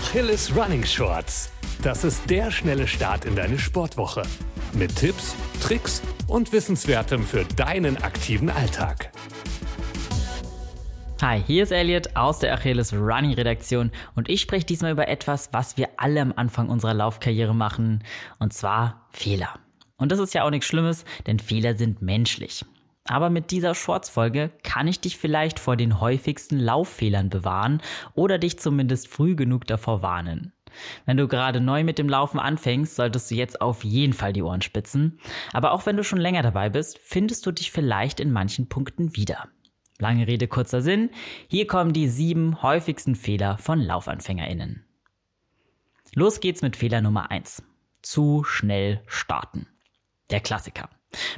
Achilles Running Shorts. Das ist der schnelle Start in deine Sportwoche. Mit Tipps, Tricks und Wissenswertem für deinen aktiven Alltag. Hi, hier ist Elliot aus der Achilles Running Redaktion und ich spreche diesmal über etwas, was wir alle am Anfang unserer Laufkarriere machen, und zwar Fehler. Und das ist ja auch nichts Schlimmes, denn Fehler sind menschlich. Aber mit dieser Shorts-Folge kann ich dich vielleicht vor den häufigsten Lauffehlern bewahren oder dich zumindest früh genug davor warnen. Wenn du gerade neu mit dem Laufen anfängst, solltest du jetzt auf jeden Fall die Ohren spitzen. Aber auch wenn du schon länger dabei bist, findest du dich vielleicht in manchen Punkten wieder. Lange Rede, kurzer Sinn. Hier kommen die sieben häufigsten Fehler von LaufanfängerInnen. Los geht's mit Fehler Nummer eins: Zu schnell starten. Der Klassiker.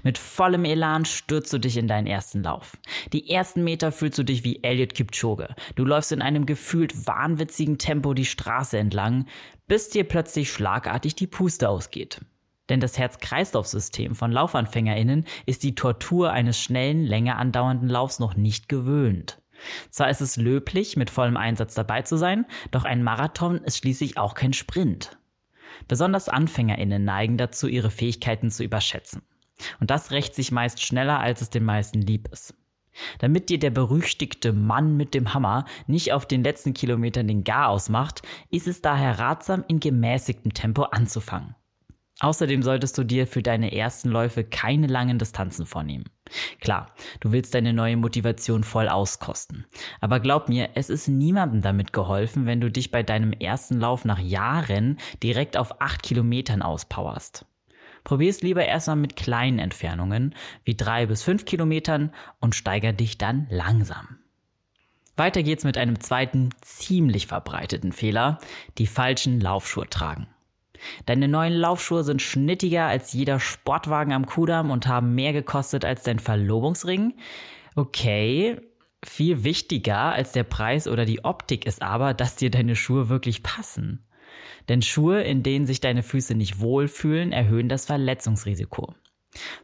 Mit vollem Elan stürzt du dich in deinen ersten Lauf. Die ersten Meter fühlst du dich wie Elliot Kipchoge. Du läufst in einem gefühlt wahnwitzigen Tempo die Straße entlang, bis dir plötzlich schlagartig die Puste ausgeht. Denn das Herz-Kreislauf-System von LaufanfängerInnen ist die Tortur eines schnellen, länger andauernden Laufs noch nicht gewöhnt. Zwar ist es löblich, mit vollem Einsatz dabei zu sein, doch ein Marathon ist schließlich auch kein Sprint. Besonders AnfängerInnen neigen dazu, ihre Fähigkeiten zu überschätzen. Und das rächt sich meist schneller, als es den meisten lieb ist. Damit dir der berüchtigte Mann mit dem Hammer nicht auf den letzten Kilometern den Gar ausmacht, ist es daher ratsam, in gemäßigtem Tempo anzufangen. Außerdem solltest du dir für deine ersten Läufe keine langen Distanzen vornehmen. Klar, du willst deine neue Motivation voll auskosten. Aber glaub mir, es ist niemandem damit geholfen, wenn du dich bei deinem ersten Lauf nach Jahren direkt auf 8 Kilometern auspowerst. Probier es lieber erstmal mit kleinen Entfernungen, wie drei bis fünf Kilometern und steiger dich dann langsam. Weiter geht's mit einem zweiten, ziemlich verbreiteten Fehler, die falschen Laufschuhe tragen. Deine neuen Laufschuhe sind schnittiger als jeder Sportwagen am Kudamm und haben mehr gekostet als dein Verlobungsring. Okay, viel wichtiger als der Preis oder die Optik ist aber, dass dir deine Schuhe wirklich passen. Denn Schuhe, in denen sich deine Füße nicht wohlfühlen, erhöhen das Verletzungsrisiko.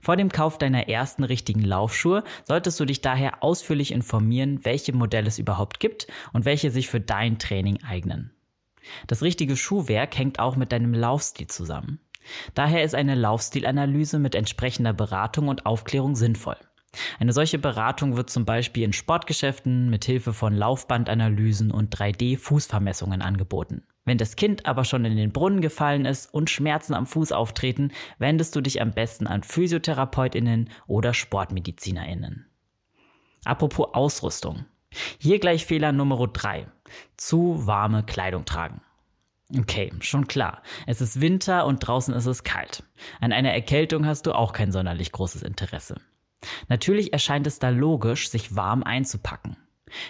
Vor dem Kauf deiner ersten richtigen Laufschuhe solltest du dich daher ausführlich informieren, welche Modelle es überhaupt gibt und welche sich für dein Training eignen. Das richtige Schuhwerk hängt auch mit deinem Laufstil zusammen. Daher ist eine Laufstilanalyse mit entsprechender Beratung und Aufklärung sinnvoll. Eine solche Beratung wird zum Beispiel in Sportgeschäften mit Hilfe von Laufbandanalysen und 3D-Fußvermessungen angeboten. Wenn das Kind aber schon in den Brunnen gefallen ist und Schmerzen am Fuß auftreten, wendest du dich am besten an Physiotherapeutinnen oder Sportmedizinerinnen. Apropos Ausrüstung. Hier gleich Fehler Nummer 3. Zu warme Kleidung tragen. Okay, schon klar. Es ist Winter und draußen ist es kalt. An einer Erkältung hast du auch kein sonderlich großes Interesse. Natürlich erscheint es da logisch, sich warm einzupacken.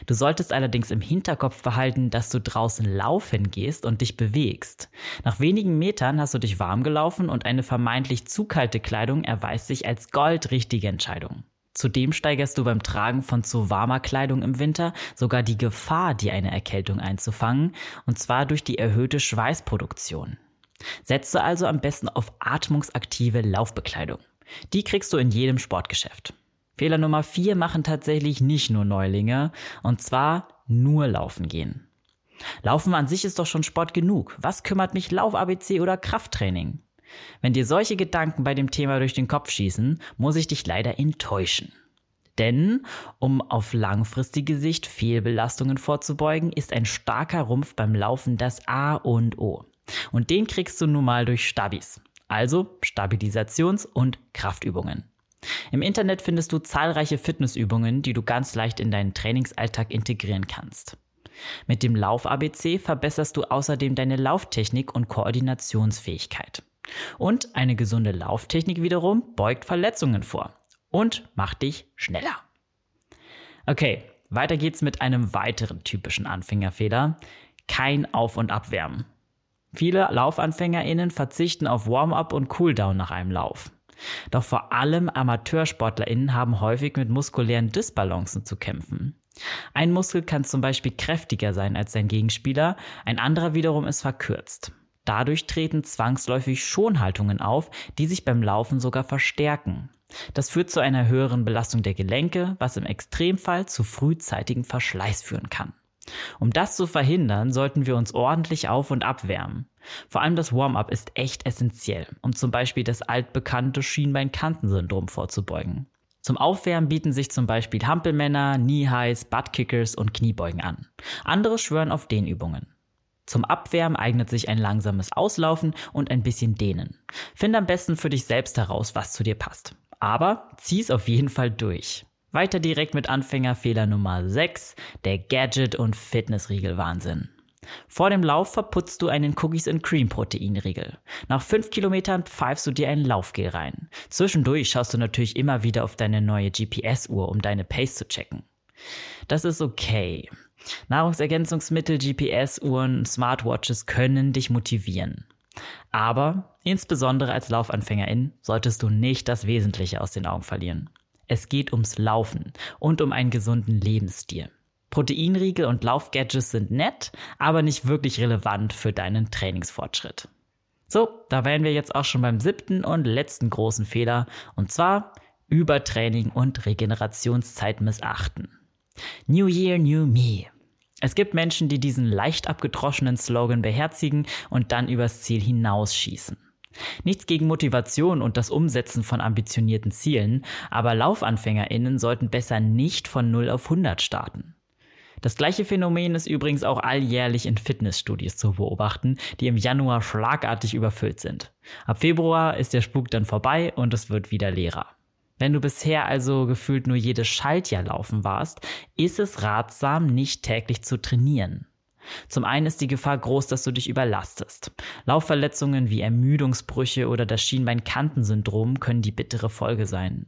Du solltest allerdings im Hinterkopf behalten, dass du draußen laufen gehst und dich bewegst. Nach wenigen Metern hast du dich warm gelaufen und eine vermeintlich zu kalte Kleidung erweist sich als goldrichtige Entscheidung. Zudem steigerst du beim Tragen von zu warmer Kleidung im Winter sogar die Gefahr, dir eine Erkältung einzufangen, und zwar durch die erhöhte Schweißproduktion. Setze also am besten auf atmungsaktive Laufbekleidung. Die kriegst du in jedem Sportgeschäft. Fehler Nummer vier machen tatsächlich nicht nur Neulinge, und zwar nur laufen gehen. Laufen an sich ist doch schon Sport genug. Was kümmert mich Lauf-ABC oder Krafttraining? Wenn dir solche Gedanken bei dem Thema durch den Kopf schießen, muss ich dich leider enttäuschen. Denn, um auf langfristige Sicht Fehlbelastungen vorzubeugen, ist ein starker Rumpf beim Laufen das A und O. Und den kriegst du nun mal durch Stabis. Also Stabilisations- und Kraftübungen. Im Internet findest du zahlreiche Fitnessübungen, die du ganz leicht in deinen Trainingsalltag integrieren kannst. Mit dem Lauf-ABC verbesserst du außerdem deine Lauftechnik und Koordinationsfähigkeit. Und eine gesunde Lauftechnik wiederum beugt Verletzungen vor und macht dich schneller. Okay, weiter geht's mit einem weiteren typischen Anfängerfehler. Kein Auf- und Abwärmen. Viele LaufanfängerInnen verzichten auf Warm-up und Cooldown nach einem Lauf. Doch vor allem AmateursportlerInnen haben häufig mit muskulären Dysbalancen zu kämpfen. Ein Muskel kann zum Beispiel kräftiger sein als sein Gegenspieler, ein anderer wiederum ist verkürzt. Dadurch treten zwangsläufig Schonhaltungen auf, die sich beim Laufen sogar verstärken. Das führt zu einer höheren Belastung der Gelenke, was im Extremfall zu frühzeitigem Verschleiß führen kann. Um das zu verhindern, sollten wir uns ordentlich auf- und abwärmen. Vor allem das Warm-up ist echt essentiell, um zum Beispiel das altbekannte Schienbein-Kanten-Syndrom vorzubeugen. Zum Aufwärmen bieten sich zum Beispiel Hampelmänner, Knee-Highs, Buttkickers und Kniebeugen an. Andere schwören auf Dehnübungen. Zum Abwärmen eignet sich ein langsames Auslaufen und ein bisschen Dehnen. Finde am besten für dich selbst heraus, was zu dir passt. Aber zieh's auf jeden Fall durch. Weiter direkt mit Anfängerfehler Nummer 6, der Gadget- und Fitnessriegel-Wahnsinn. Vor dem Lauf verputzt du einen Cookies and Cream Proteinriegel. Nach 5 Kilometern pfeifst du dir ein Laufgel rein. Zwischendurch schaust du natürlich immer wieder auf deine neue GPS-Uhr, um deine Pace zu checken. Das ist okay. Nahrungsergänzungsmittel, GPS-Uhren, Smartwatches können dich motivieren. Aber insbesondere als Laufanfängerin solltest du nicht das Wesentliche aus den Augen verlieren. Es geht ums Laufen und um einen gesunden Lebensstil. Proteinriegel und Laufgadgets sind nett, aber nicht wirklich relevant für deinen Trainingsfortschritt. So, da wären wir jetzt auch schon beim siebten und letzten großen Fehler, und zwar Übertraining und Regenerationszeit missachten. New Year, New Me. Es gibt Menschen, die diesen leicht abgedroschenen Slogan beherzigen und dann übers Ziel hinausschießen. Nichts gegen Motivation und das Umsetzen von ambitionierten Zielen, aber LaufanfängerInnen sollten besser nicht von 0 auf 100 starten. Das gleiche Phänomen ist übrigens auch alljährlich in Fitnessstudios zu beobachten, die im Januar schlagartig überfüllt sind. Ab Februar ist der Spuk dann vorbei und es wird wieder leerer. Wenn du bisher also gefühlt nur jedes Schaltjahr laufen warst, ist es ratsam, nicht täglich zu trainieren. Zum einen ist die Gefahr groß, dass du dich überlastest. Laufverletzungen wie Ermüdungsbrüche oder das Schienbeinkantensyndrom können die bittere Folge sein.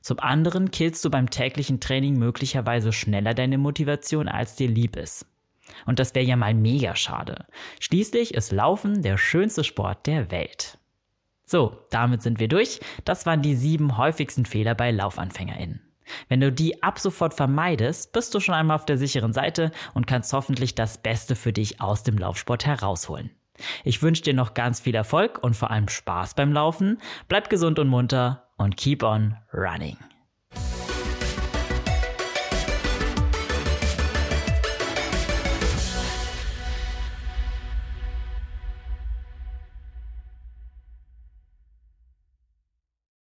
Zum anderen killst du beim täglichen Training möglicherweise schneller deine Motivation, als dir lieb ist. Und das wäre ja mal mega schade. Schließlich ist Laufen der schönste Sport der Welt. So, damit sind wir durch. Das waren die sieben häufigsten Fehler bei LaufanfängerInnen. Wenn du die ab sofort vermeidest, bist du schon einmal auf der sicheren Seite und kannst hoffentlich das Beste für dich aus dem Laufsport herausholen. Ich wünsche dir noch ganz viel Erfolg und vor allem Spaß beim Laufen. Bleib gesund und munter und keep on running.